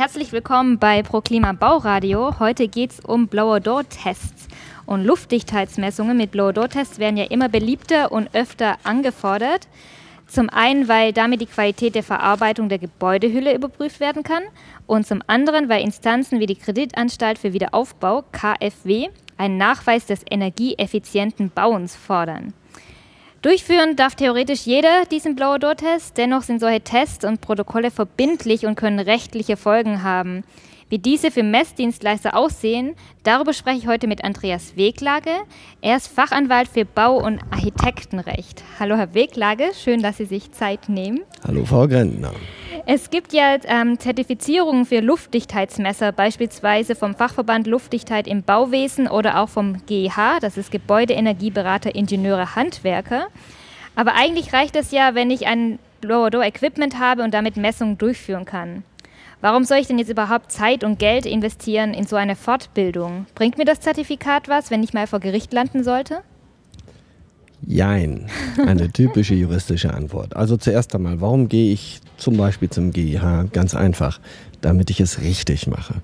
Herzlich willkommen bei ProKlima Bauradio. Heute geht es um Blower-Door-Tests. Und Luftdichtheitsmessungen mit Blower-Door-Tests werden ja immer beliebter und öfter angefordert. Zum einen, weil damit die Qualität der Verarbeitung der Gebäudehülle überprüft werden kann und zum anderen, weil Instanzen wie die Kreditanstalt für Wiederaufbau, KfW, einen Nachweis des energieeffizienten Bauens fordern. Durchführen darf theoretisch jeder diesen Blower-Door-Test, dennoch sind solche Tests und Protokolle verbindlich und können rechtliche Folgen haben. Wie diese für Messdienstleister aussehen, darüber spreche ich heute mit Andreas Weglage. Er ist Fachanwalt für Bau- und Architektenrecht. Hallo Herr Weglage, schön, dass Sie sich Zeit nehmen. Hallo Frau Grentner. Es gibt ja ähm, Zertifizierungen für Luftdichtheitsmesser, beispielsweise vom Fachverband Luftdichtheit im Bauwesen oder auch vom GEH, das ist Gebäudeenergieberater, Ingenieure, Handwerker. Aber eigentlich reicht es ja, wenn ich ein Blower-Door-Equipment habe und damit Messungen durchführen kann. Warum soll ich denn jetzt überhaupt Zeit und Geld investieren in so eine Fortbildung? Bringt mir das Zertifikat was, wenn ich mal vor Gericht landen sollte? Jein, eine typische juristische Antwort. Also zuerst einmal, warum gehe ich zum Beispiel zum GIH? Ganz einfach, damit ich es richtig mache.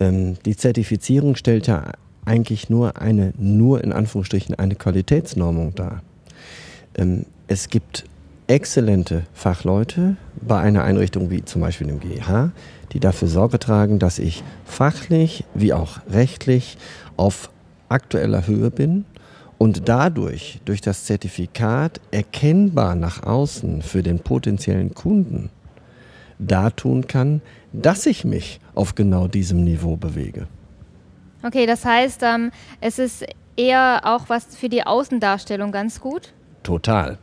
Ähm, die Zertifizierung stellt ja eigentlich nur eine, nur in Anführungsstrichen eine Qualitätsnormung dar. Ähm, es gibt exzellente Fachleute bei einer Einrichtung wie zum Beispiel dem GEH, die dafür Sorge tragen, dass ich fachlich wie auch rechtlich auf aktueller Höhe bin und dadurch durch das Zertifikat erkennbar nach außen für den potenziellen Kunden dartun kann, dass ich mich auf genau diesem Niveau bewege. Okay, das heißt, ähm, es ist eher auch was für die Außendarstellung ganz gut? Total.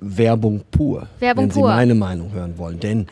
Werbung pur, Werbung wenn pur. Sie meine Meinung hören wollen. Denn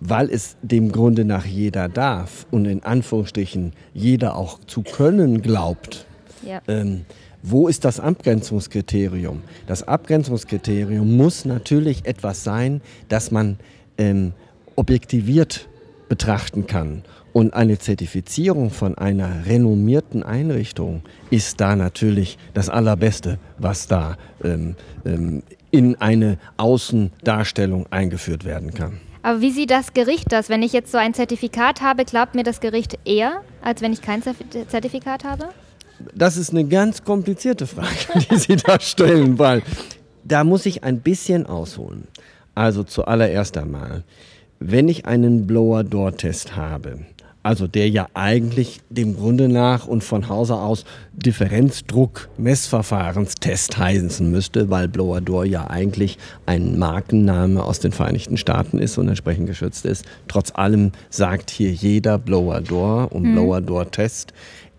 weil es dem Grunde nach jeder darf und in Anführungsstrichen jeder auch zu können glaubt, Ja. ähm, wo ist das Abgrenzungskriterium? Das Abgrenzungskriterium muss natürlich etwas sein, das man ähm, objektiviert betrachten kann. Und eine Zertifizierung von einer renommierten Einrichtung ist da natürlich das Allerbeste, was da ähm, ähm, in eine Außendarstellung eingeführt werden kann. Aber wie sieht das Gericht das? Wenn ich jetzt so ein Zertifikat habe, glaubt mir das Gericht eher, als wenn ich kein Zertifikat habe? Das ist eine ganz komplizierte Frage, die Sie da stellen, weil da muss ich ein bisschen ausholen. Also zuallererst einmal, wenn ich einen Blower-Door-Test habe, also der ja eigentlich dem Grunde nach und von Hause aus Differenzdruck-Messverfahrenstest heißen müsste, weil Blower Door ja eigentlich ein Markenname aus den Vereinigten Staaten ist und entsprechend geschützt ist. Trotz allem sagt hier jeder Blower Door und Blower Door Test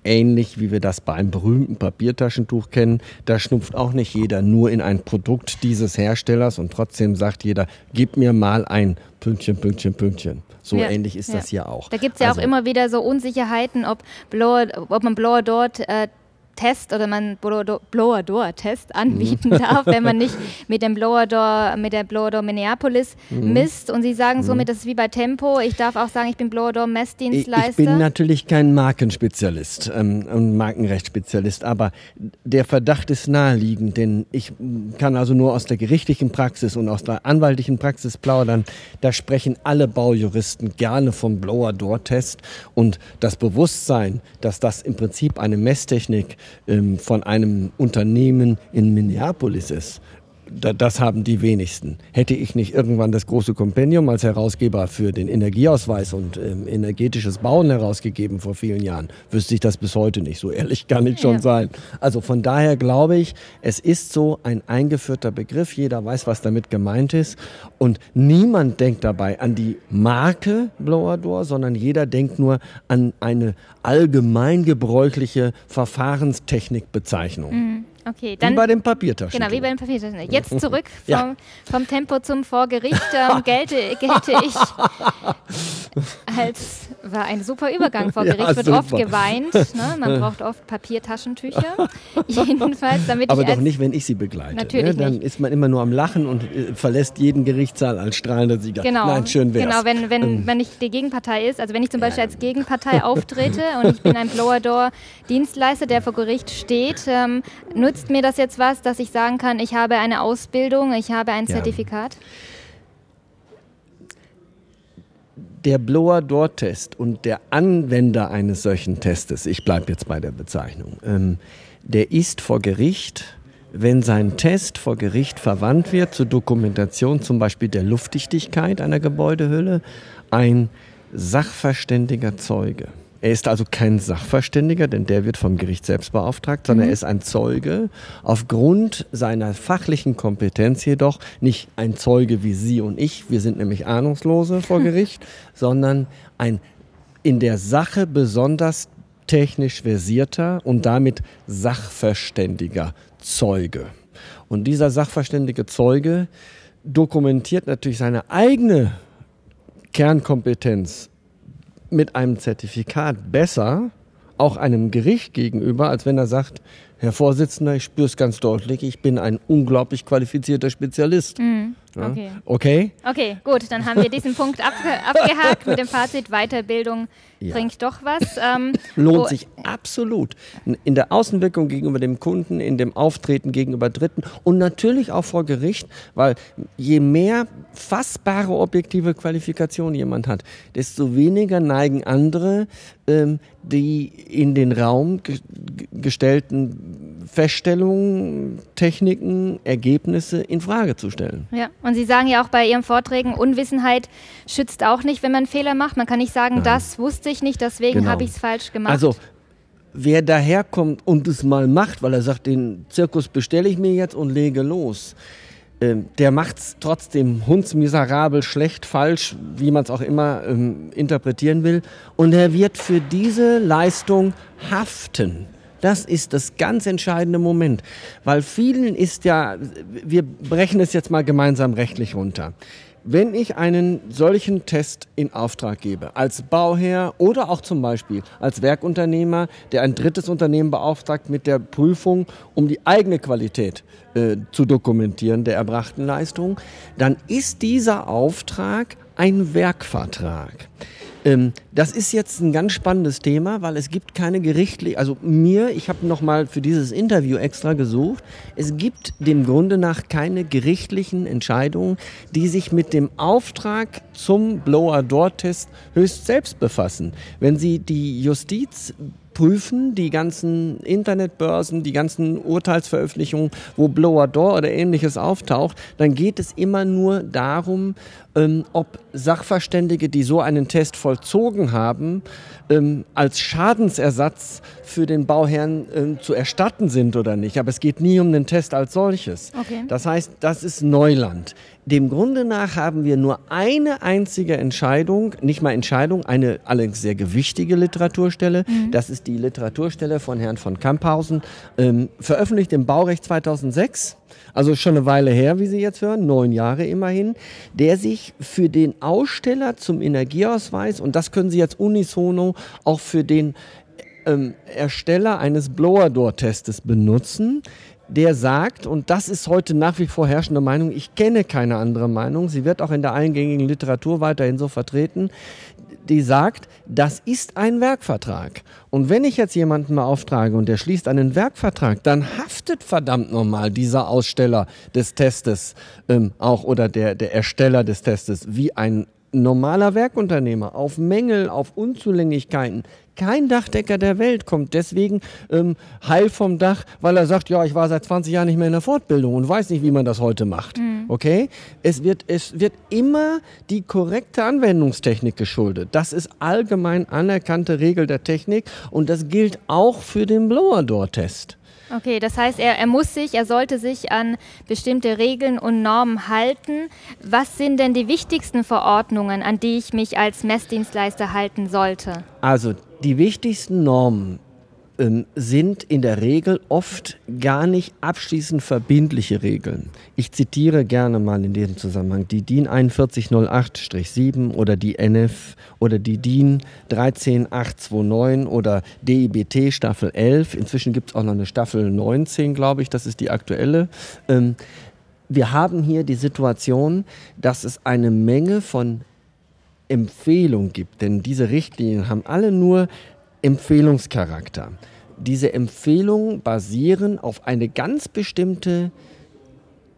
ähnlich wie wir das bei einem berühmten Papiertaschentuch kennen. Da schnupft auch nicht jeder nur in ein Produkt dieses Herstellers und trotzdem sagt jeder, gib mir mal ein Pünktchen, Pünktchen, Pünktchen. So Ja, ähnlich ist ja. das hier auch. Da gibt es ja Also- auch immer wieder so Unsicherheiten, ob, Blower, ob man Blower dort äh, Test oder man Blower Door- Blower Door Test anbieten Mhm. darf, wenn man nicht mit dem Blower Door, mit der Blower Door Minneapolis Mhm. misst. Und Sie sagen somit, das ist wie bei Tempo. Ich darf auch sagen, ich bin Blower Door Ich, Messdienstleister. ich bin natürlich kein Markenspezialist ähm, und Markenrechtsspezialist, aber der Verdacht ist naheliegend, denn ich kann also nur aus der gerichtlichen Praxis und aus der anwaltlichen Praxis plaudern. Da sprechen alle Baujuristen gerne vom Blower-Door-Test und das Bewusstsein, dass das im Prinzip eine Messtechnik ähm, von einem Unternehmen in Minneapolis ist, das haben die wenigsten. Hätte ich nicht irgendwann das große Kompendium als Herausgeber für den Energieausweis und ähm, energetisches Bauen herausgegeben vor vielen Jahren, wüsste ich das bis heute nicht. So ehrlich kann ich schon Ja. sein. Also von daher glaube ich, es ist so ein eingeführter Begriff. Jeder weiß, was damit gemeint ist. Und niemand denkt dabei an die Marke Blower Door, sondern jeder denkt nur an eine allgemeingebräuchliche Verfahrenstechnikbezeichnung. Okay, Wie dann bei dem Papiertaschen. Genau, wie bei den Papiertaschen. Jetzt zurück vom, Ja. vom Tempo zum Vorgericht. Ähm, gelte, gelte ich als, war ein super Übergang. Vor Ja, Gericht wird super. oft geweint. Ne? Man braucht oft Papiertaschentücher. Jedenfalls, damit Aber ich doch nicht, wenn ich sie begleite. Natürlich ne? Dann nicht. ist man immer nur am Lachen und äh, verlässt jeden Gerichtssaal als strahlender Sieger. Genau, Nein, schön wär's. genau wenn, wenn, Ähm, wenn ich die Gegenpartei ist, also wenn ich zum Beispiel als Gegenpartei auftrete und ich bin ein Blower-Door-Dienstleister, der vor Gericht steht, ähm, nutzt mir das jetzt was, dass ich sagen kann, ich habe eine Ausbildung, ich habe ein Ja. Zertifikat? der Blower-Door-Test und der Anwender eines solchen Testes, ich bleibe jetzt bei der Bezeichnung, ähm, der ist vor Gericht, wenn sein Test vor Gericht verwandt wird zur Dokumentation zum Beispiel der Luftdichtigkeit einer Gebäudehülle, ein sachverständiger Zeuge. Er ist also kein Sachverständiger, denn der wird vom Gericht selbst beauftragt, sondern mhm. er ist ein Zeuge. Aufgrund seiner fachlichen Kompetenz jedoch nicht ein Zeuge wie Sie und ich, wir sind nämlich Ahnungslose vor Gericht, sondern ein in der Sache besonders technisch versierter und damit sachverständiger Zeuge. Und dieser sachverständige Zeuge dokumentiert natürlich seine eigene Kernkompetenz mit einem Zertifikat besser, auch einem Gericht gegenüber, als wenn er sagt, Herr Vorsitzender, ich spüre es ganz deutlich, ich bin ein unglaublich qualifizierter Spezialist. Mhm. Okay. okay. Okay, gut, dann haben wir diesen Punkt abge abgehakt mit dem Fazit Weiterbildung ja. bringt doch was. Ähm, Lohnt sich absolut. In der Außenwirkung gegenüber dem Kunden, in dem Auftreten gegenüber Dritten und natürlich auch vor Gericht, weil je mehr fassbare objektive Qualifikation jemand hat, desto weniger neigen andere, ähm, die in den Raum ge gestellten Feststellungen, Techniken, Ergebnisse in Frage zu stellen. Ja, und Sie sagen ja auch bei Ihren Vorträgen, Unwissenheit schützt auch nicht, wenn man Fehler macht. Man kann nicht sagen, Nein. das wusste ich nicht, deswegen genau. habe ich es falsch gemacht. Also wer daherkommt und es mal macht, weil er sagt, den Zirkus bestelle ich mir jetzt und lege los, ähm, der macht es trotzdem hundsmiserabel, schlecht, falsch, wie man es auch immer ähm, interpretieren will. Und er wird für diese Leistung haften. Das ist das ganz entscheidende Moment, weil vielen ist ja, wir brechen es jetzt mal gemeinsam rechtlich runter. Wenn ich einen solchen Test in Auftrag gebe, als Bauherr oder auch zum Beispiel als Werkunternehmer, der ein drittes Unternehmen beauftragt mit der Prüfung, um die eigene Qualität äh, zu dokumentieren der erbrachten Leistung, dann ist dieser Auftrag ein Werkvertrag. Ähm, das ist jetzt ein ganz spannendes Thema, weil es gibt keine gerichtliche, also mir, ich habe nochmal für dieses Interview extra gesucht, es gibt dem Grunde nach keine gerichtlichen Entscheidungen, die sich mit dem Auftrag zum Blower-Door-Test höchst selbst befassen. Wenn Sie die Justiz prüfen, die ganzen Internetbörsen, die ganzen Urteilsveröffentlichungen, wo Blower Door oder ähnliches auftaucht, dann geht es immer nur darum, ähm, ob Sachverständige, die so einen Test vollzogen haben, ähm, als Schadensersatz für den Bauherrn ähm, zu erstatten sind oder nicht. Aber es geht nie um den Test als solches. Okay. Das heißt, das ist Neuland. Dem Grunde nach haben wir nur eine einzige Entscheidung, nicht mal Entscheidung, eine allerdings sehr gewichtige Literaturstelle. Mhm. Das ist die Literaturstelle von Herrn von Kamphausen, ähm, veröffentlicht im Baurecht 2006 also schon eine Weile her, wie Sie jetzt hören, neun Jahre immerhin, der sich für den Aussteller zum Energieausweis, und das können Sie jetzt unisono auch für den ähm, Ersteller eines Blower-Door-Testes benutzen, der sagt, und das ist heute nach wie vor herrschende Meinung, ich kenne keine andere Meinung, sie wird auch in der eingängigen Literatur weiterhin so vertreten, die sagt, das ist ein Werkvertrag. Und wenn ich jetzt jemanden mal auftrage und der schließt einen Werkvertrag, dann haftet verdammt nochmal dieser Aussteller des Testes ähm, auch oder der, der Ersteller des Testes wie ein normaler Werkunternehmer auf Mängel, auf Unzulänglichkeiten. Kein Dachdecker der Welt kommt deswegen ähm, heil vom Dach, weil er sagt, ja, ich war seit 20 Jahren nicht mehr in der Fortbildung und weiß nicht, wie man das heute macht. Mhm. Okay? Es wird, es wird immer die korrekte Anwendungstechnik geschuldet. Das ist allgemein anerkannte Regel der Technik und das gilt auch für den Blower-Door-Test. Okay, das heißt, er, er muss sich, er sollte sich an bestimmte Regeln und Normen halten. Was sind denn die wichtigsten Verordnungen, an die ich mich als Messdienstleister halten sollte? Also die wichtigsten Normen ähm, sind in der Regel oft gar nicht abschließend verbindliche Regeln. Ich zitiere gerne mal in diesem Zusammenhang die DIN 4108-7 oder die NF oder die DIN 13829 oder DIBT Staffel 11. Inzwischen gibt es auch noch eine Staffel 19, glaube ich, das ist die aktuelle. Ähm, wir haben hier die Situation, dass es eine Menge von Empfehlungen gibt, denn diese Richtlinien haben alle nur Empfehlungscharakter. Diese Empfehlungen basieren auf eine ganz bestimmte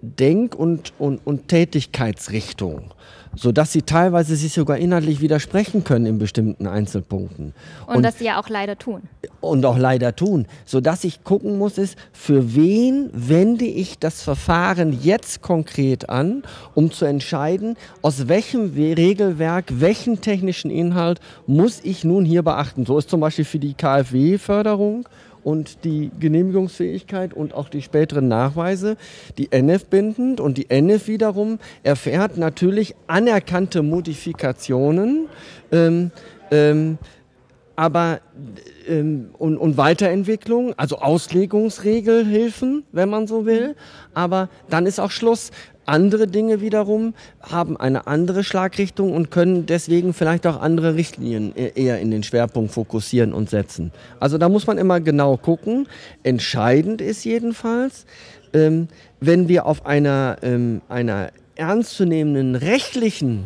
Denk- und, und, und Tätigkeitsrichtung. Sodass sie teilweise sich sogar inhaltlich widersprechen können in bestimmten Einzelpunkten. Und, und das sie ja auch leider tun. Und auch leider tun. Sodass ich gucken muss, ist, für wen wende ich das Verfahren jetzt konkret an, um zu entscheiden, aus welchem Regelwerk, welchen technischen Inhalt muss ich nun hier beachten. So ist zum Beispiel für die KfW-Förderung und die Genehmigungsfähigkeit und auch die späteren Nachweise, die NF bindend. Und die NF wiederum erfährt natürlich anerkannte Modifikationen, ähm, ähm, aber ähm, und, und Weiterentwicklung, also Auslegungsregelhilfen, wenn man so will, aber dann ist auch Schluss. Andere Dinge wiederum haben eine andere Schlagrichtung und können deswegen vielleicht auch andere Richtlinien e-, eher in den Schwerpunkt fokussieren und setzen. Also da muss man immer genau gucken. Entscheidend ist jedenfalls, ähm, wenn wir auf einer, ähm, einer ernstzunehmenden rechtlichen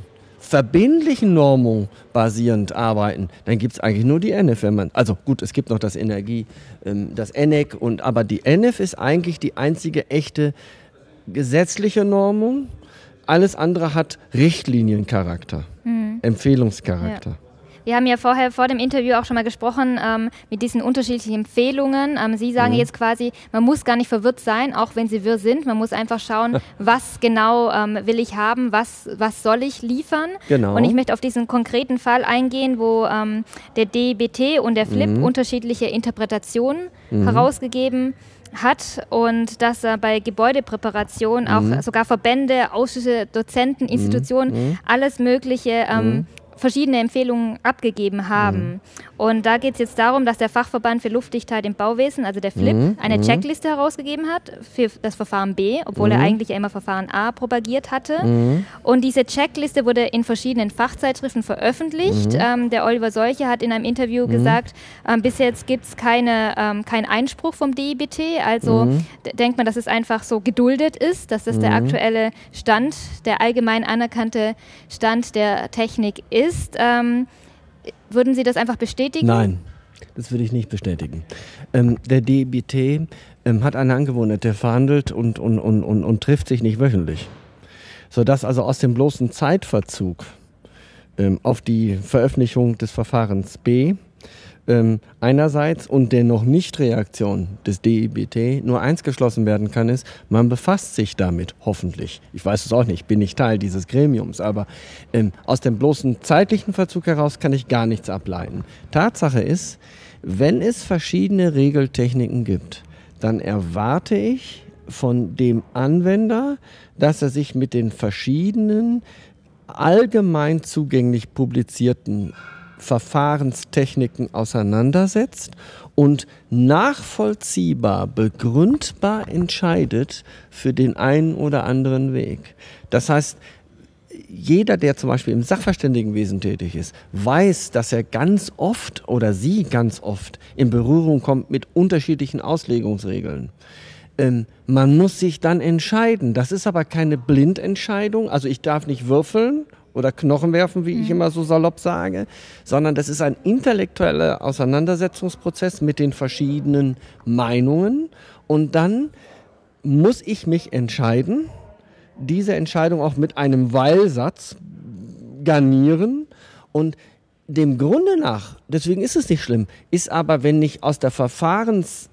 verbindlichen Normung basierend arbeiten, dann gibt es eigentlich nur die NF. Wenn man, also gut, es gibt noch das Energie, ähm, das ENEC, und, aber die NF ist eigentlich die einzige echte gesetzliche Normung. Alles andere hat Richtliniencharakter, mhm. Empfehlungscharakter. Ja. Wir haben ja vorher vor dem Interview auch schon mal gesprochen ähm, mit diesen unterschiedlichen Empfehlungen. Ähm, Sie sagen mhm. jetzt quasi, man muss gar nicht verwirrt sein, auch wenn Sie wirr sind. Man muss einfach schauen, was genau ähm, will ich haben, was, was soll ich liefern. Genau. Und ich möchte auf diesen konkreten Fall eingehen, wo ähm, der DBT und der Flip mhm. unterschiedliche Interpretationen mhm. herausgegeben hat und dass er bei Gebäudepräparation auch mhm. sogar Verbände, Ausschüsse, Dozenten, mhm. Institutionen, mhm. alles Mögliche ähm, mhm verschiedene Empfehlungen abgegeben haben. Mhm. Und da geht es jetzt darum, dass der Fachverband für Luftdichtheit im Bauwesen, also der FLIP, mhm. eine mhm. Checkliste herausgegeben hat für das Verfahren B, obwohl mhm. er eigentlich ja immer Verfahren A propagiert hatte. Mhm. Und diese Checkliste wurde in verschiedenen Fachzeitschriften veröffentlicht. Mhm. Ähm, der Oliver Seuche hat in einem Interview gesagt, ähm, bis jetzt gibt es keine, ähm, keinen Einspruch vom DIBT. Also denkt man, dass es einfach so geduldet ist, dass das der aktuelle Stand, der allgemein anerkannte Stand der Technik ist ist. Ähm, würden Sie das einfach bestätigen? Nein, das würde ich nicht bestätigen. Ähm, der DBT ähm, hat eine Angewohnheit, der verhandelt und, und, und, und, und trifft sich nicht wöchentlich. Sodass also aus dem bloßen Zeitverzug ähm, auf die Veröffentlichung des Verfahrens B ähm, einerseits und der noch nicht Reaktion des DIBT nur eins geschlossen werden kann, ist, man befasst sich damit, hoffentlich. Ich weiß es auch nicht, bin nicht Teil dieses Gremiums, aber ähm, aus dem bloßen zeitlichen Verzug heraus kann ich gar nichts ableiten. Tatsache ist, wenn es verschiedene Regeltechniken gibt, dann erwarte ich von dem Anwender, dass er sich mit den verschiedenen allgemein zugänglich publizierten Verfahrenstechniken auseinandersetzt und nachvollziehbar, begründbar entscheidet für den einen oder anderen Weg. Das heißt, jeder, der zum Beispiel im Sachverständigenwesen tätig ist, weiß, dass er ganz oft oder sie ganz oft in Berührung kommt mit unterschiedlichen Auslegungsregeln. Ähm, man muss sich dann entscheiden. Das ist aber keine Blindentscheidung. Also ich darf nicht würfeln oder Knochen werfen, wie mhm. ich immer so salopp sage, sondern das ist ein intellektueller Auseinandersetzungsprozess mit den verschiedenen Meinungen und dann muss ich mich entscheiden, diese Entscheidung auch mit einem Weilsatz garnieren und dem Grunde nach, deswegen ist es nicht schlimm, ist aber, wenn nicht aus der Verfahrens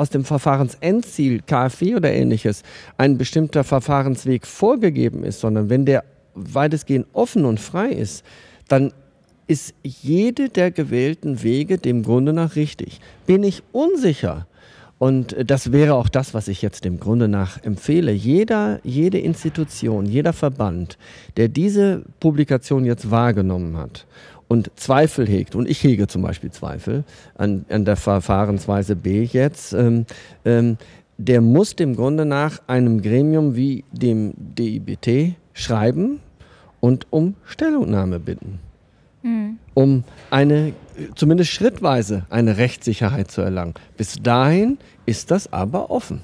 aus dem Verfahrensendziel, KfW oder ähnliches, ein bestimmter Verfahrensweg vorgegeben ist, sondern wenn der weitestgehend offen und frei ist, dann ist jede der gewählten Wege dem Grunde nach richtig. Bin ich unsicher, und das wäre auch das, was ich jetzt dem Grunde nach empfehle. Jeder, jede Institution, jeder Verband, der diese Publikation jetzt wahrgenommen hat und Zweifel hegt, und ich hege zum Beispiel Zweifel an, an der Verfahrensweise B jetzt, ähm, ähm, der muss dem Grunde nach einem Gremium wie dem DIBT schreiben und um Stellungnahme bitten. Mhm. Um eine, zumindest schrittweise, eine Rechtssicherheit zu erlangen. Bis dahin ist das aber offen.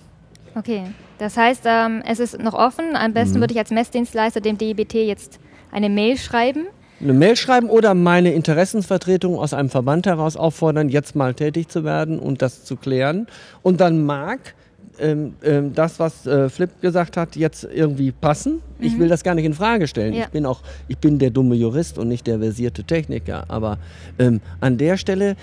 Okay, das heißt, ähm, es ist noch offen. Am besten mhm. würde ich als Messdienstleister dem DIBT jetzt eine Mail schreiben. Eine Mail schreiben oder meine Interessensvertretung aus einem Verband heraus auffordern, jetzt mal tätig zu werden und das zu klären. Und dann mag ähm, ähm, das, was äh, Flip gesagt hat, jetzt irgendwie passen. Ich Mhm. will das gar nicht in Frage stellen. Ja. Ich bin auch, ich bin der dumme Jurist und nicht der versierte Techniker. Aber ähm, an der Stelle,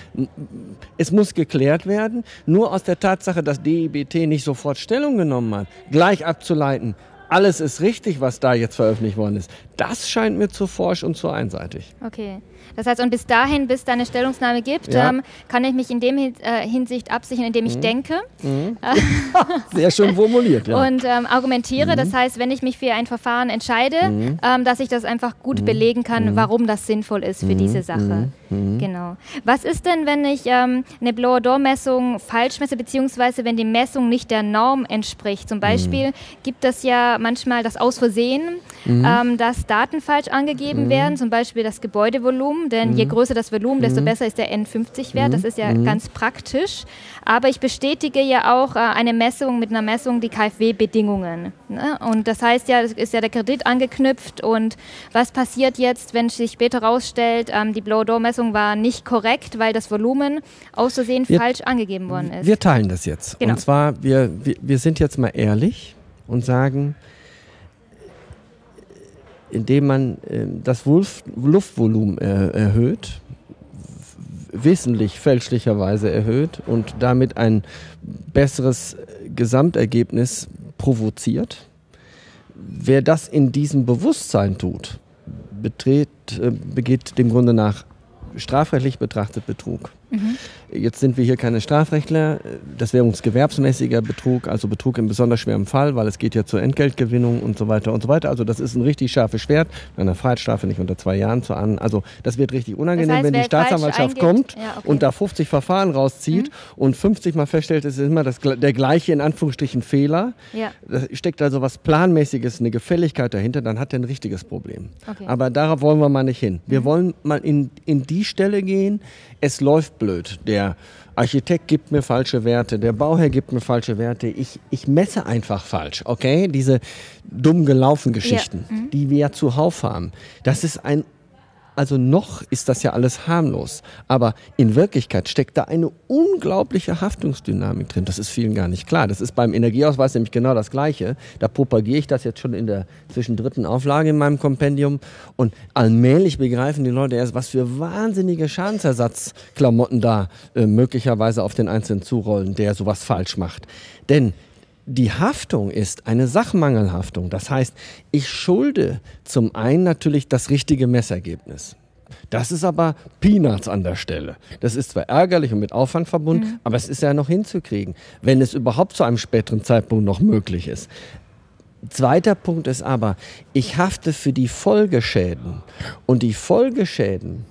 es muss geklärt werden. Nur aus der Tatsache, dass DIBT nicht sofort Stellung genommen hat, gleich abzuleiten. Alles ist richtig, was da jetzt veröffentlicht worden ist. Das scheint mir zu forsch und zu einseitig. Okay. Das heißt, und bis dahin, bis da eine Stellungnahme gibt, Ja. ähm, kann ich mich in dem äh, Hinsicht absichern, indem Mhm. ich denke Sehr schön formuliert, ja. und ähm, argumentiere. Mhm. Das heißt, wenn ich mich für ein Verfahren entscheide, ähm, dass ich das einfach gut belegen kann, Mhm. warum das sinnvoll ist für diese Sache. Genau. Was ist denn, wenn ich ähm, eine Blower-Door-Messung falsch messe, beziehungsweise wenn die Messung nicht der Norm entspricht? Mhm. Zum Beispiel gibt es ja manchmal das Aus Versehen, Mhm. ähm, dass Daten falsch angegeben werden, zum Beispiel das Gebäudevolumen, denn je größer das Volumen, desto besser ist der N50-Wert. Das ist ja ganz praktisch. Aber ich bestätige ja auch äh, eine Messung mit einer Messung die KfW-Bedingungen. Ne? Und das heißt ja, es ist ja der Kredit angeknüpft. Und was passiert jetzt, wenn sich später herausstellt, ähm, die Blow-Door-Messung war nicht korrekt, weil das Volumen aus Versehen Wir- falsch angegeben worden ist? Wir teilen das jetzt. Genau. Und zwar, wir, wir, wir sind jetzt mal ehrlich und sagen, indem man äh, das Luftvolumen äh, erhöht, wissentlich fälschlicherweise erhöht und damit ein besseres Gesamtergebnis provoziert. Wer das in diesem Bewusstsein tut, betret, äh, begeht dem Grunde nach strafrechtlich betrachtet Betrug. Jetzt sind wir hier keine Strafrechtler. Das wäre uns gewerbsmäßiger Betrug, also Betrug in besonders schwerem Fall, weil es geht ja zur Entgeltgewinnung und so weiter und so weiter. Also das ist ein richtig scharfes Schwert, einer Freiheitsstrafe nicht unter zwei Jahren zu an. Also das wird richtig unangenehm, Das heißt, wenn die Staatsanwaltschaft eingibt- kommt Ja, okay. und da 50 Verfahren rauszieht und 50 mal feststellt, es ist immer das, der gleiche in Anführungsstrichen Fehler. Ja. Da steckt also was Planmäßiges, eine Gefälligkeit dahinter, dann hat er ein richtiges Problem. Okay. Aber darauf wollen wir mal nicht hin. Wir wollen mal in, in die Stelle gehen, es läuft blöd. Der Architekt gibt mir falsche Werte, der Bauherr gibt mir falsche Werte. Ich, ich messe einfach falsch, okay? Diese dumm gelaufen Geschichten, die wir ja zuhauf haben. Das ist ein also noch ist das ja alles harmlos. Aber in Wirklichkeit steckt da eine unglaubliche Haftungsdynamik drin. Das ist vielen gar nicht klar. Das ist beim Energieausweis nämlich genau das Gleiche. Da propagiere ich das jetzt schon in der zwischen dritten Auflage in meinem Kompendium. Und allmählich begreifen die Leute erst, was für wahnsinnige Schadensersatzklamotten da äh, möglicherweise auf den Einzelnen zurollen, der sowas falsch macht. Denn die Haftung ist eine Sachmangelhaftung. Das heißt, ich schulde zum einen natürlich das richtige Messergebnis. Das ist aber Peanuts an der Stelle. Das ist zwar ärgerlich und mit Aufwand verbunden, aber es ist ja noch hinzukriegen, wenn es überhaupt zu einem späteren Zeitpunkt noch möglich ist. Zweiter Punkt ist aber, ich hafte für die Folgeschäden. Und die Folgeschäden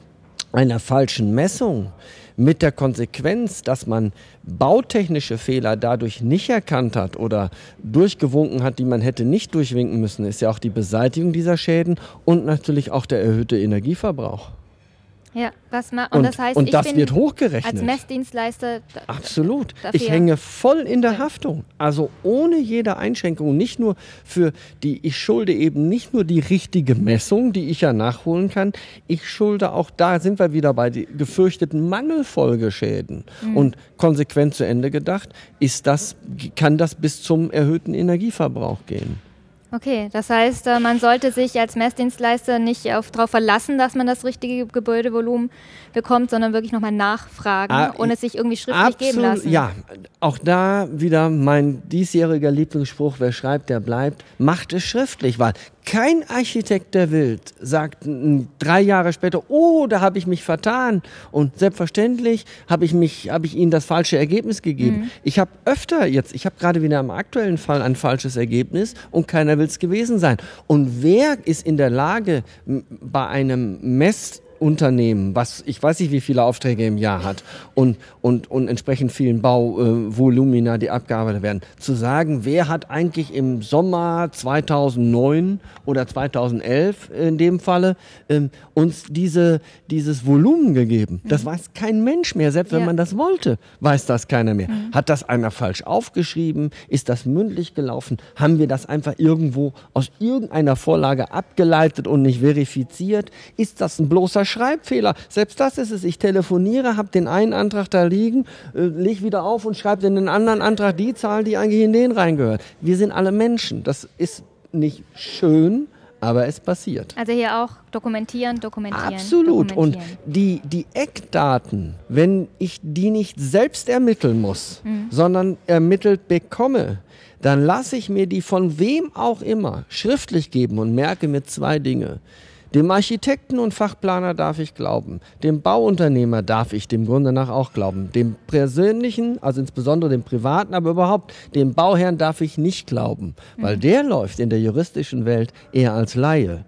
einer falschen Messung mit der Konsequenz, dass man bautechnische Fehler dadurch nicht erkannt hat oder durchgewunken hat, die man hätte nicht durchwinken müssen, ist ja auch die Beseitigung dieser Schäden und natürlich auch der erhöhte Energieverbrauch. Ja, was ma und, das heißt, und ich das bin wird hochgerechnet. als Messdienstleister Absolut. Ich hänge voll in der Haftung. Also ohne jede Einschränkung. Nicht nur für die, ich schulde eben nicht nur die richtige Messung, die ich ja nachholen kann. Ich schulde auch, da sind wir wieder bei den gefürchteten Mangelfolgeschäden. Und konsequent zu Ende gedacht, ist das, kann das bis zum erhöhten Energieverbrauch gehen. Okay, das heißt, äh, man sollte sich als Messdienstleister nicht darauf verlassen, dass man das richtige Gebäudevolumen bekommt, sondern wirklich nochmal nachfragen Ah, und es sich irgendwie schriftlich geben Absolut, lassen. Ja, auch da wieder mein diesjähriger Lieblingsspruch, wer schreibt, der bleibt, macht es schriftlich, weil kein Architekt der Welt sagt drei Jahre später, oh, da habe ich mich vertan und selbstverständlich habe ich mich, habe ich Ihnen das falsche Ergebnis gegeben. Ich habe öfter jetzt, ich habe gerade wieder im aktuellen Fall ein falsches Ergebnis und keiner will es gewesen sein. Und wer ist in der Lage, bei einem Mess Unternehmen, was ich weiß nicht, wie viele Aufträge im Jahr hat und, und, und entsprechend vielen Bauvolumina, äh, die abgearbeitet werden, zu sagen, wer hat eigentlich im Sommer 2009 oder 2011 in dem Falle ähm, uns diese, dieses Volumen gegeben. Das weiß kein Mensch mehr, selbst wenn Ja. man das wollte, weiß das keiner mehr. Hat das einer falsch aufgeschrieben? Ist das mündlich gelaufen? Haben wir das einfach irgendwo aus irgendeiner Vorlage abgeleitet und nicht verifiziert? Ist das ein bloßer Schreibfehler. Selbst das ist es. Ich telefoniere, habe den einen Antrag da liegen, äh, leg wieder auf und schreibe in den anderen Antrag die Zahl, die eigentlich in den reingehört. Wir sind alle Menschen. Das ist nicht schön, aber es passiert. Also hier auch dokumentieren, dokumentieren. Absolut. Dokumentieren. Und die, die Eckdaten, wenn ich die nicht selbst ermitteln muss, mhm. sondern ermittelt bekomme, dann lasse ich mir die von wem auch immer schriftlich geben und merke mir zwei Dinge. Dem Architekten und Fachplaner darf ich glauben. Dem Bauunternehmer darf ich dem Grunde nach auch glauben. Dem persönlichen, also insbesondere dem privaten, aber überhaupt dem Bauherrn darf ich nicht glauben, weil mhm. der läuft in der juristischen Welt eher als Laie.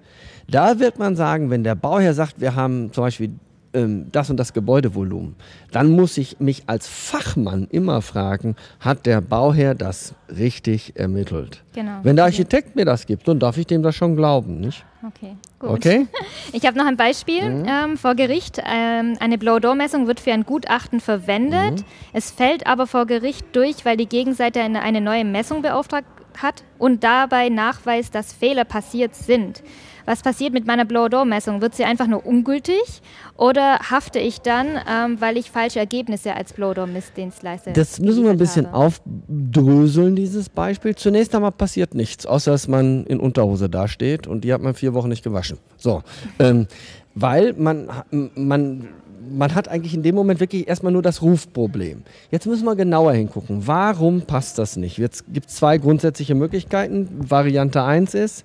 Da wird man sagen, wenn der Bauherr sagt, wir haben zum Beispiel ähm, das und das Gebäudevolumen, dann muss ich mich als Fachmann immer fragen, hat der Bauherr das richtig ermittelt? Genau. Wenn der Architekt okay. mir das gibt, dann darf ich dem das schon glauben, nicht? Okay, gut. Okay? Ich habe noch ein Beispiel mhm. ähm, vor Gericht. Ähm, eine Blow-Door-Messung wird für ein Gutachten verwendet. Mhm. Es fällt aber vor Gericht durch, weil die Gegenseite eine, eine neue Messung beauftragt hat und dabei nachweist, dass Fehler passiert sind. Was passiert mit meiner Blow-Door-Messung? Wird sie einfach nur ungültig oder hafte ich dann, ähm, weil ich falsche Ergebnisse als Blow-Door-Missdienstleister Das müssen wir ein bisschen habe? aufdröseln, dieses Beispiel. Zunächst einmal passiert nichts, außer dass man in Unterhose dasteht und die hat man vier Wochen nicht gewaschen. So, ähm, weil man, man man hat eigentlich in dem Moment wirklich erstmal nur das Rufproblem. Jetzt müssen wir genauer hingucken. Warum passt das nicht? Jetzt gibt es zwei grundsätzliche Möglichkeiten. Variante 1 ist,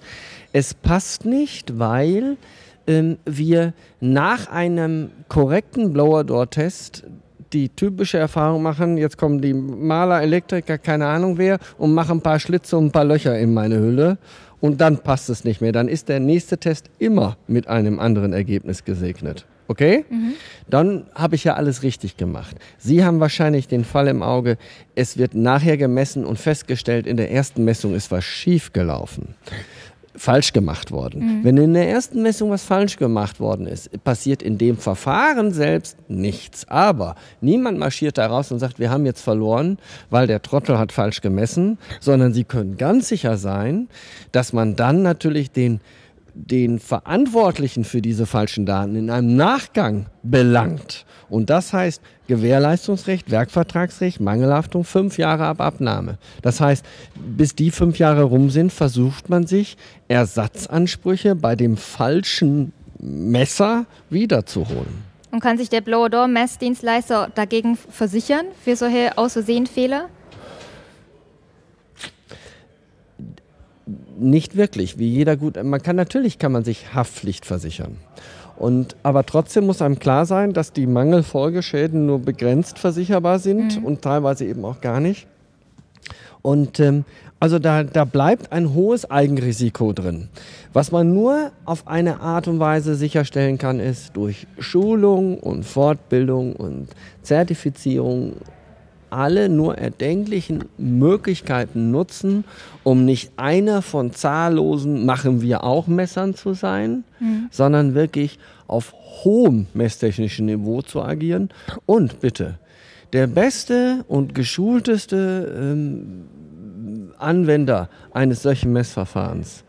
es passt nicht, weil ähm, wir nach einem korrekten Blower-Door-Test die typische Erfahrung machen, jetzt kommen die Maler, Elektriker, keine Ahnung wer, und machen ein paar Schlitze und ein paar Löcher in meine Hülle. Und dann passt es nicht mehr. Dann ist der nächste Test immer mit einem anderen Ergebnis gesegnet. Okay? Mhm. Dann habe ich ja alles richtig gemacht. Sie haben wahrscheinlich den Fall im Auge, es wird nachher gemessen und festgestellt, in der ersten Messung ist was schief gelaufen. Falsch gemacht worden. Mhm. Wenn in der ersten Messung was falsch gemacht worden ist, passiert in dem Verfahren selbst nichts. Aber niemand marschiert da raus und sagt, wir haben jetzt verloren, weil der Trottel hat falsch gemessen, sondern Sie können ganz sicher sein, dass man dann natürlich den den Verantwortlichen für diese falschen Daten in einem Nachgang belangt. Und das heißt Gewährleistungsrecht, Werkvertragsrecht, Mangelhaftung fünf Jahre ab Abnahme. Das heißt, bis die fünf Jahre rum sind, versucht man sich Ersatzansprüche bei dem falschen Messer wiederzuholen. Und kann sich der Blower-Door-Messdienstleister dagegen versichern für solche Aus Fehler? Nicht wirklich, wie jeder gut. Man kann natürlich kann man sich Haftpflicht versichern. Und, aber trotzdem muss einem klar sein, dass die Mangelfolgeschäden nur begrenzt versicherbar sind mhm. und teilweise eben auch gar nicht. Und ähm, also da, da bleibt ein hohes Eigenrisiko drin. Was man nur auf eine Art und Weise sicherstellen kann, ist durch Schulung und Fortbildung und Zertifizierung alle nur erdenklichen Möglichkeiten nutzen, um nicht einer von zahllosen machen wir auch Messern zu sein, mhm. sondern wirklich auf hohem messtechnischen Niveau zu agieren. Und bitte, der beste und geschulteste ähm, Anwender eines solchen Messverfahrens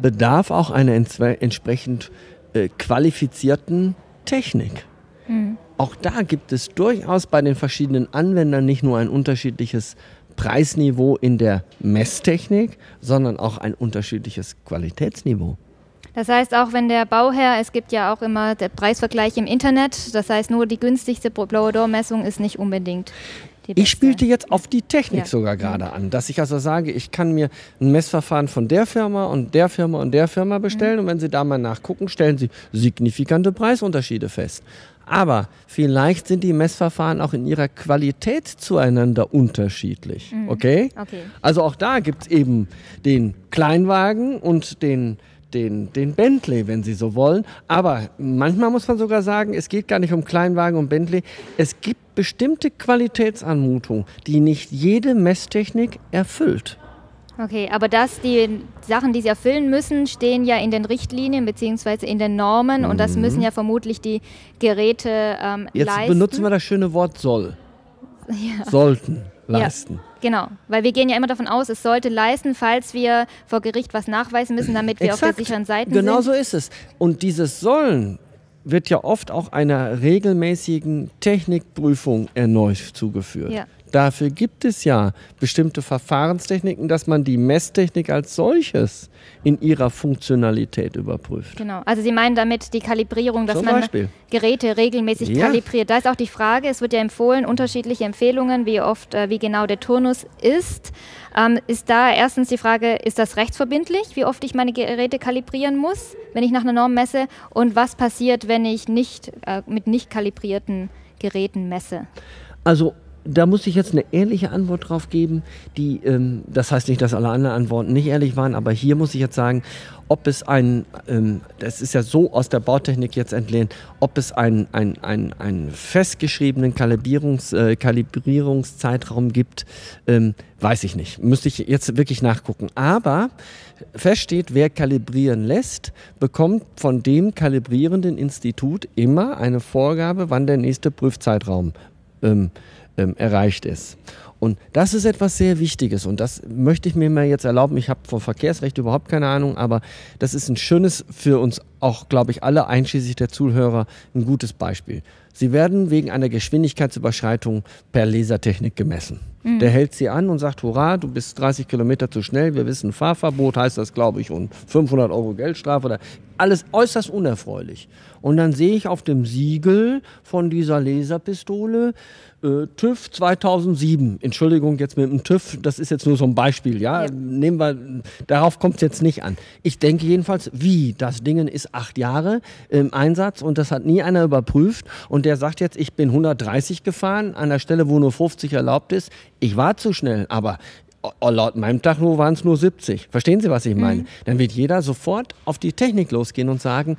bedarf auch einer entsprechend äh, qualifizierten Technik. Mhm. Auch da gibt es durchaus bei den verschiedenen Anwendern nicht nur ein unterschiedliches Preisniveau in der Messtechnik, sondern auch ein unterschiedliches Qualitätsniveau. Das heißt, auch wenn der Bauherr, es gibt ja auch immer der Preisvergleich im Internet, das heißt, nur die günstigste Blower-Door-Messung ist nicht unbedingt ich spielte jetzt auf die Technik ja. sogar gerade an, dass ich also sage, ich kann mir ein Messverfahren von der Firma und der Firma und der Firma bestellen mhm. und wenn Sie da mal nachgucken, stellen Sie signifikante Preisunterschiede fest. Aber vielleicht sind die Messverfahren auch in ihrer Qualität zueinander unterschiedlich. Mhm. Okay? okay? Also auch da gibt es eben den Kleinwagen und den den, den Bentley, wenn Sie so wollen. Aber manchmal muss man sogar sagen, es geht gar nicht um Kleinwagen und Bentley. Es gibt bestimmte Qualitätsanmutungen, die nicht jede Messtechnik erfüllt. Okay, aber das, die Sachen, die sie erfüllen müssen, stehen ja in den Richtlinien bzw. in den Normen mhm. und das müssen mhm. ja vermutlich die Geräte ähm, Jetzt leisten. benutzen wir das schöne Wort soll. Ja. Sollten leisten. Ja, genau, weil wir gehen ja immer davon aus, es sollte leisten, falls wir vor Gericht was nachweisen müssen, damit wir Exakt. auf der sicheren Seite genau sind. Genau so ist es. Und dieses Sollen wird ja oft auch einer regelmäßigen Technikprüfung erneut zugeführt. Ja. Dafür gibt es ja bestimmte Verfahrenstechniken, dass man die Messtechnik als solches in ihrer Funktionalität überprüft. Genau, also Sie meinen damit die Kalibrierung, dass Zum man Beispiel. Geräte regelmäßig ja. kalibriert. Da ist auch die Frage, es wird ja empfohlen, unterschiedliche Empfehlungen, wie oft, äh, wie genau der Turnus ist. Ähm, ist da erstens die Frage, ist das rechtsverbindlich, wie oft ich meine Geräte kalibrieren muss, wenn ich nach einer Norm messe? Und was passiert, wenn ich nicht äh, mit nicht kalibrierten Geräten messe? Also da muss ich jetzt eine ehrliche Antwort drauf geben, die, ähm, das heißt nicht, dass alle anderen Antworten nicht ehrlich waren, aber hier muss ich jetzt sagen, ob es ein, ähm, das ist ja so aus der Bautechnik jetzt entlehnt, ob es einen ein, ein festgeschriebenen Kalibrierungs, äh, Kalibrierungszeitraum gibt, ähm, weiß ich nicht. Müsste ich jetzt wirklich nachgucken. Aber feststeht, wer kalibrieren lässt, bekommt von dem kalibrierenden Institut immer eine Vorgabe, wann der nächste Prüfzeitraum ähm, ähm, erreicht ist. Und das ist etwas sehr Wichtiges und das möchte ich mir mal jetzt erlauben. Ich habe vom Verkehrsrecht überhaupt keine Ahnung, aber das ist ein schönes für uns auch, glaube ich, alle einschließlich der Zuhörer ein gutes Beispiel. Sie werden wegen einer Geschwindigkeitsüberschreitung per Lasertechnik gemessen. Mhm. Der hält sie an und sagt, hurra, du bist 30 Kilometer zu schnell, wir wissen, Fahrverbot heißt das, glaube ich, und 500 Euro Geldstrafe oder alles äußerst unerfreulich. Und dann sehe ich auf dem Siegel von dieser Laserpistole äh, TÜV 2007. Entschuldigung, jetzt mit dem TÜV, das ist jetzt nur so ein Beispiel, ja. ja. Nehmen wir, darauf kommt es jetzt nicht an. Ich denke jedenfalls, wie, das Ding ist acht Jahre im Einsatz und das hat nie einer überprüft und der sagt jetzt, ich bin 130 gefahren an der Stelle, wo nur 50 erlaubt ist. Ich war zu schnell, aber laut meinem Tacho waren es nur 70. Verstehen Sie, was ich meine? Mhm. Dann wird jeder sofort auf die Technik losgehen und sagen,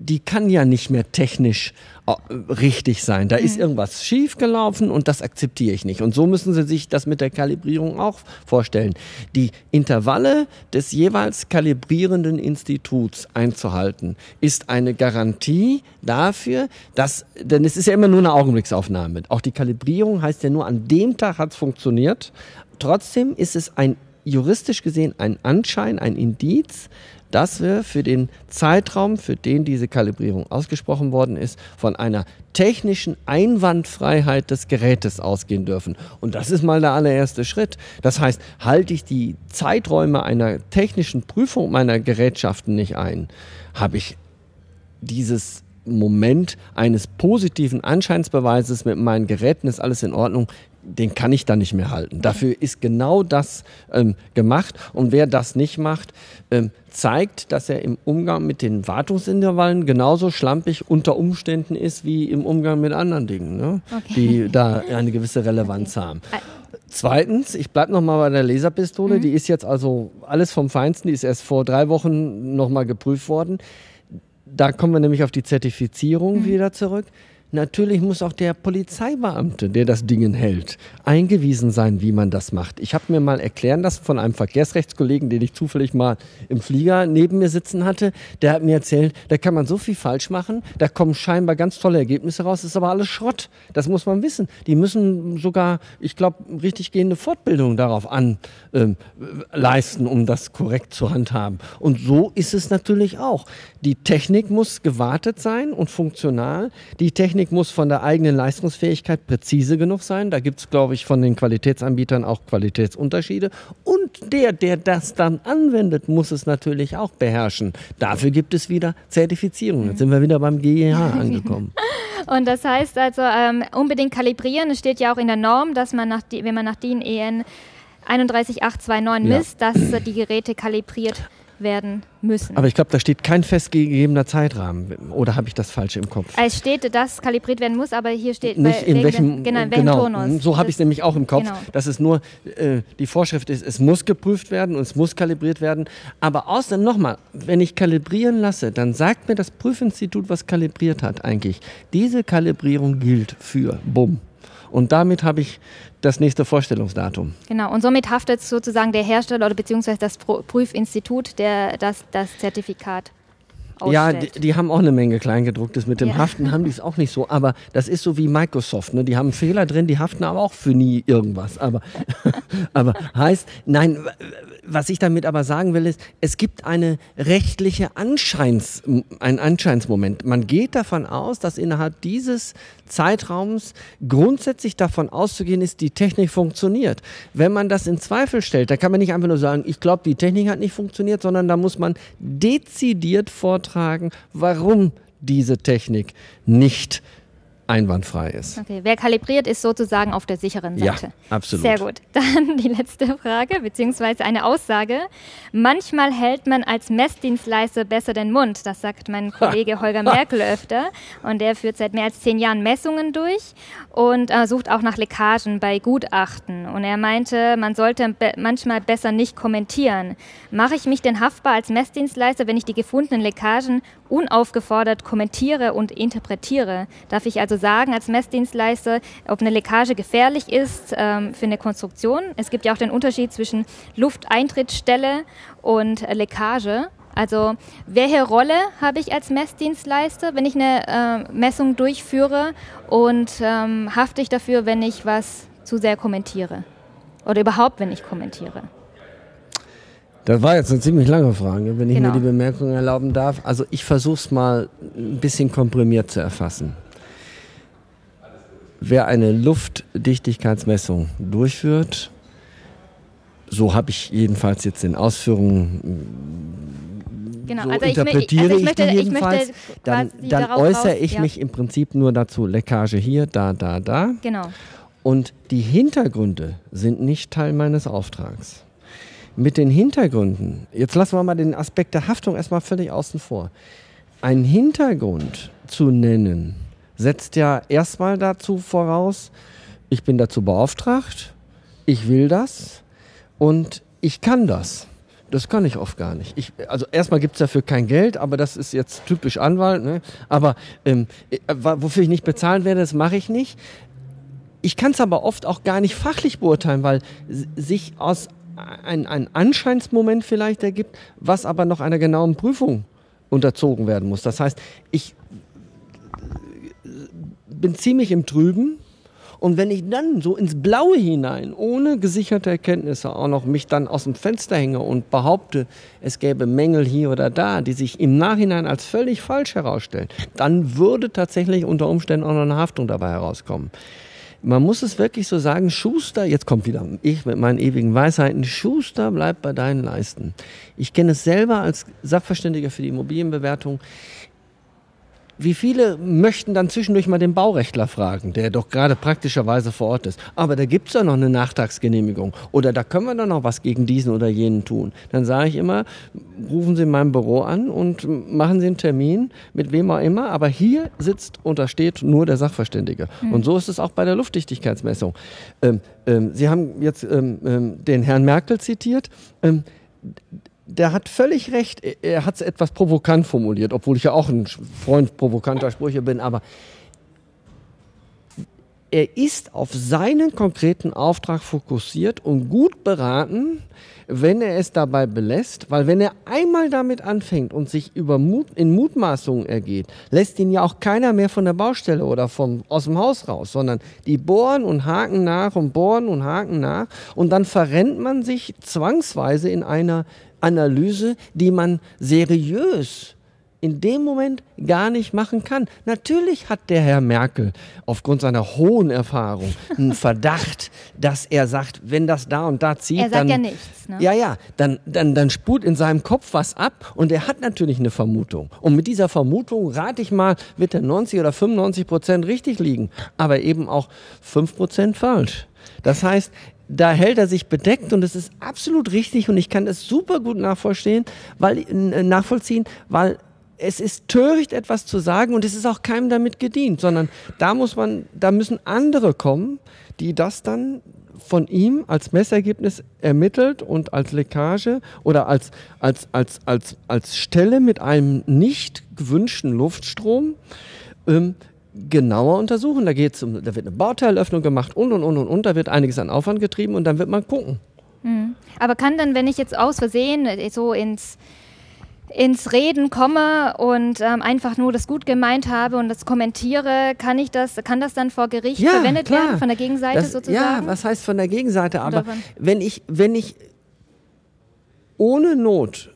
die kann ja nicht mehr technisch äh, richtig sein. Da mhm. ist irgendwas schiefgelaufen und das akzeptiere ich nicht. Und so müssen Sie sich das mit der Kalibrierung auch vorstellen. Die Intervalle des jeweils kalibrierenden Instituts einzuhalten, ist eine Garantie dafür, dass, denn es ist ja immer nur eine Augenblicksaufnahme. Auch die Kalibrierung heißt ja nur, an dem Tag hat es funktioniert. Trotzdem ist es ein juristisch gesehen ein Anschein, ein Indiz, dass wir für den Zeitraum, für den diese Kalibrierung ausgesprochen worden ist, von einer technischen Einwandfreiheit des Gerätes ausgehen dürfen. Und das ist mal der allererste Schritt. Das heißt, halte ich die Zeiträume einer technischen Prüfung meiner Gerätschaften nicht ein, habe ich dieses Moment eines positiven Anscheinsbeweises mit meinen Geräten ist alles in Ordnung, den kann ich dann nicht mehr halten. Dafür ist genau das ähm, gemacht. Und wer das nicht macht, ähm, zeigt, dass er im Umgang mit den Wartungsintervallen genauso schlampig unter Umständen ist wie im Umgang mit anderen Dingen, ne? okay. die da eine gewisse Relevanz okay. haben. Zweitens, ich bleibe nochmal bei der Laserpistole. Mhm. Die ist jetzt also alles vom Feinsten. Die ist erst vor drei Wochen nochmal geprüft worden. Da kommen wir nämlich auf die Zertifizierung mhm. wieder zurück. Natürlich muss auch der Polizeibeamte, der das Ding hält, eingewiesen sein, wie man das macht. Ich habe mir mal erklären lassen von einem Verkehrsrechtskollegen, den ich zufällig mal im Flieger neben mir sitzen hatte. Der hat mir erzählt, da kann man so viel falsch machen, da kommen scheinbar ganz tolle Ergebnisse raus, ist aber alles Schrott. Das muss man wissen. Die müssen sogar, ich glaube, richtig gehende Fortbildung darauf an äh, leisten, um das korrekt zu handhaben. Und so ist es natürlich auch. Die Technik muss gewartet sein und funktional. Die Technik muss von der eigenen Leistungsfähigkeit präzise genug sein. Da gibt es, glaube ich, von den Qualitätsanbietern auch Qualitätsunterschiede. Und der, der das dann anwendet, muss es natürlich auch beherrschen. Dafür gibt es wieder Zertifizierung. Jetzt sind wir wieder beim GEH angekommen. Und das heißt also ähm, unbedingt kalibrieren. Es steht ja auch in der Norm, dass man nach, wenn man nach DIN EN 31829 misst, ja. dass die Geräte kalibriert werden müssen. Aber ich glaube, da steht kein festgegebener Zeitrahmen. Oder habe ich das falsch im Kopf? Es steht, dass kalibriert werden muss, aber hier steht nicht in welchem, genau, in welchem genau, Turnus. So habe ich es nämlich auch im Kopf, genau. dass es nur äh, die Vorschrift ist, es muss geprüft werden und es muss kalibriert werden. Aber außerdem nochmal, wenn ich kalibrieren lasse, dann sagt mir das Prüfinstitut, was kalibriert hat eigentlich. Diese Kalibrierung gilt für Bumm. Und damit habe ich das nächste Vorstellungsdatum. Genau, und somit haftet sozusagen der Hersteller oder beziehungsweise das Prüfinstitut der, das, das Zertifikat ausstellt. Ja, die, die, haben auch eine Menge Kleingedrucktes. Mit dem ja. Haften haben die es auch nicht so. Aber das ist so wie Microsoft. Ne? Die haben Fehler drin, die haften aber auch für nie irgendwas. Aber, aber heißt, nein, was ich damit aber sagen will, ist, es gibt eine rechtliche Anscheins, einen Anscheinsmoment. Man geht davon aus, dass innerhalb dieses Zeitraums grundsätzlich davon auszugehen ist, die Technik funktioniert. Wenn man das in Zweifel stellt, dann kann man nicht einfach nur sagen, ich glaube, die Technik hat nicht funktioniert, sondern da muss man dezidiert vortragen, warum diese Technik nicht einwandfrei ist. Okay, wer kalibriert, ist sozusagen auf der sicheren Seite. Ja, absolut. Sehr gut. Dann die letzte Frage, beziehungsweise eine Aussage. Manchmal hält man als Messdienstleister besser den Mund. Das sagt mein Kollege Holger Merkel öfter. Und der führt seit mehr als zehn Jahren Messungen durch und äh, sucht auch nach Leckagen bei Gutachten. Und er meinte, man sollte be manchmal besser nicht kommentieren. Mache ich mich denn haftbar als Messdienstleister, wenn ich die gefundenen Leckagen unaufgefordert kommentiere und interpretiere? Darf ich also sagen als Messdienstleister, ob eine Leckage gefährlich ist ähm, für eine Konstruktion? Es gibt ja auch den Unterschied zwischen Lufteintrittsstelle und Leckage. Also welche Rolle habe ich als Messdienstleister, wenn ich eine äh, Messung durchführe und ähm, hafte ich dafür, wenn ich was zu sehr kommentiere? Oder überhaupt, wenn ich kommentiere? Das war jetzt eine ziemlich lange Frage, wenn ich genau. mir die Bemerkung erlauben darf. Also ich versuche es mal ein bisschen komprimiert zu erfassen. Wer eine Luftdichtigkeitsmessung durchführt, so habe ich jedenfalls jetzt in Ausführungen genau. so also interpretiere ich, also ich, möchte, ich jedenfalls, ich dann, dann äußere raus, ich ja. mich im Prinzip nur dazu, Leckage hier, da, da, da. Genau. Und die Hintergründe sind nicht Teil meines Auftrags mit den Hintergründen, jetzt lassen wir mal den Aspekt der Haftung erstmal völlig außen vor. Einen Hintergrund zu nennen, setzt ja erstmal dazu voraus, ich bin dazu beauftragt, ich will das und ich kann das. Das kann ich oft gar nicht. Ich, also erstmal gibt es dafür kein Geld, aber das ist jetzt typisch Anwalt. Ne? Aber ähm, äh, wofür ich nicht bezahlen werde, das mache ich nicht. Ich kann es aber oft auch gar nicht fachlich beurteilen, weil sich aus ein, ein Anscheinsmoment vielleicht ergibt, was aber noch einer genauen Prüfung unterzogen werden muss. Das heißt, ich bin ziemlich im Trüben. Und wenn ich dann so ins Blaue hinein, ohne gesicherte Erkenntnisse, auch noch mich dann aus dem Fenster hänge und behaupte, es gäbe Mängel hier oder da, die sich im Nachhinein als völlig falsch herausstellen, dann würde tatsächlich unter Umständen auch noch eine Haftung dabei herauskommen man muss es wirklich so sagen, Schuster, jetzt kommt wieder ich mit meinen ewigen Weisheiten, Schuster bleibt bei deinen Leisten. Ich kenne es selber als Sachverständiger für die Immobilienbewertung. Wie viele möchten dann zwischendurch mal den Baurechtler fragen, der doch gerade praktischerweise vor Ort ist? Aber da gibt es ja noch eine Nachtragsgenehmigung oder da können wir doch noch was gegen diesen oder jenen tun. Dann sage ich immer, rufen Sie in meinem Büro an und machen Sie einen Termin mit wem auch immer. Aber hier sitzt und da steht nur der Sachverständige. Mhm. Und so ist es auch bei der Luftdichtigkeitsmessung. Ähm, ähm, Sie haben jetzt ähm, ähm den Herrn Merkel zitiert ähm, der hat völlig recht. Er hat es etwas provokant formuliert, obwohl ich ja auch ein Freund provokanter Sprüche bin. Aber er ist auf seinen konkreten Auftrag fokussiert und gut beraten, wenn er es dabei belässt, weil wenn er einmal damit anfängt und sich über Mut, in Mutmaßungen ergeht, lässt ihn ja auch keiner mehr von der Baustelle oder vom, aus dem Haus raus, sondern die bohren und haken nach und bohren und haken nach und dann verrennt man sich zwangsweise in einer Analyse, die man seriös in dem Moment gar nicht machen kann. Natürlich hat der Herr Merkel aufgrund seiner hohen Erfahrung einen Verdacht, dass er sagt, wenn das da und da zieht, er sagt dann, ja nichts. Ne? Ja, ja, dann, dann, dann spult in seinem Kopf was ab und er hat natürlich eine Vermutung. Und mit dieser Vermutung rate ich mal, wird er 90 oder 95 Prozent richtig liegen, aber eben auch 5 Prozent falsch. Das heißt, da hält er sich bedeckt und es ist absolut richtig und ich kann es super gut nachvollziehen, weil, äh, nachvollziehen, weil es ist töricht, etwas zu sagen und es ist auch keinem damit gedient, sondern da muss man, da müssen andere kommen, die das dann von ihm als Messergebnis ermittelt und als Leckage oder als, als, als, als, als Stelle mit einem nicht gewünschten Luftstrom ähm, genauer untersuchen. Da, geht's um, da wird eine Bauteilöffnung gemacht und und und und und. Da wird einiges an Aufwand getrieben und dann wird man gucken. Mhm. Aber kann dann, wenn ich jetzt aus Versehen so ins ins Reden komme und ähm, einfach nur das gut gemeint habe und das kommentiere, kann ich das, kann das dann vor Gericht Ja, verwendet klar. werden von der Gegenseite Das, sozusagen? ja, was heißt von der Gegenseite? Aber wenn ich, wenn ich ohne Not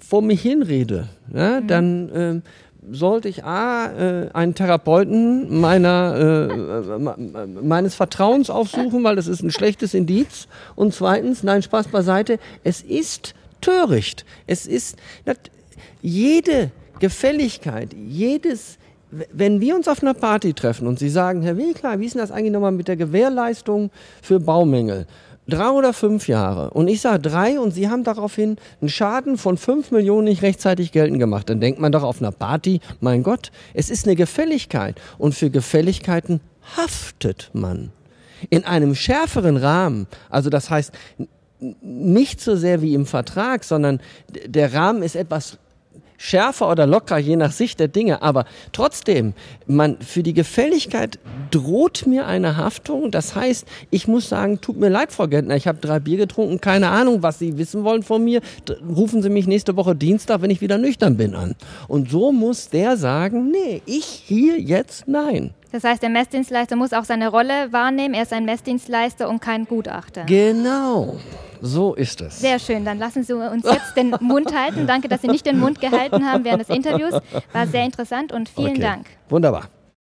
vor mich hinrede, ja, Mhm. dann ähm, sollte ich A, äh, einen Therapeuten meiner, äh, me- meines Vertrauens aufsuchen, weil das ist ein schlechtes Indiz. Und zweitens, nein, Spaß beiseite, es ist töricht. Es ist, jede Gefälligkeit, jedes, wenn wir uns auf einer Party treffen und Sie sagen, Herr Winkler, wie ist denn das eigentlich nochmal mit der Gewährleistung für Baumängel? Drei oder fünf Jahre. Und ich sage drei und Sie haben daraufhin einen Schaden von fünf Millionen nicht rechtzeitig geltend gemacht. Dann denkt man doch auf einer Party, mein Gott, es ist eine Gefälligkeit. Und für Gefälligkeiten haftet man. In einem schärferen Rahmen. Also das heißt, nicht so sehr wie im Vertrag, sondern der Rahmen ist etwas schärfer oder locker, je nach Sicht der Dinge. Aber trotzdem, man, für die Gefälligkeit droht mir eine Haftung. Das heißt, ich muss sagen, tut mir leid, Frau Gentner, ich habe drei Bier getrunken, keine Ahnung, was Sie wissen wollen von mir. Rufen Sie mich nächste Woche Dienstag, wenn ich wieder nüchtern bin, an. Und so muss der sagen, nee, ich hier jetzt nein. Das heißt, der Messdienstleister muss auch seine Rolle wahrnehmen. Er ist ein Messdienstleister und kein Gutachter. Genau, so ist es. Sehr schön, dann lassen Sie uns jetzt den Mund halten. Danke, dass Sie nicht den Mund gehalten haben während des Interviews. War sehr interessant und vielen Okay. Dank. Wunderbar.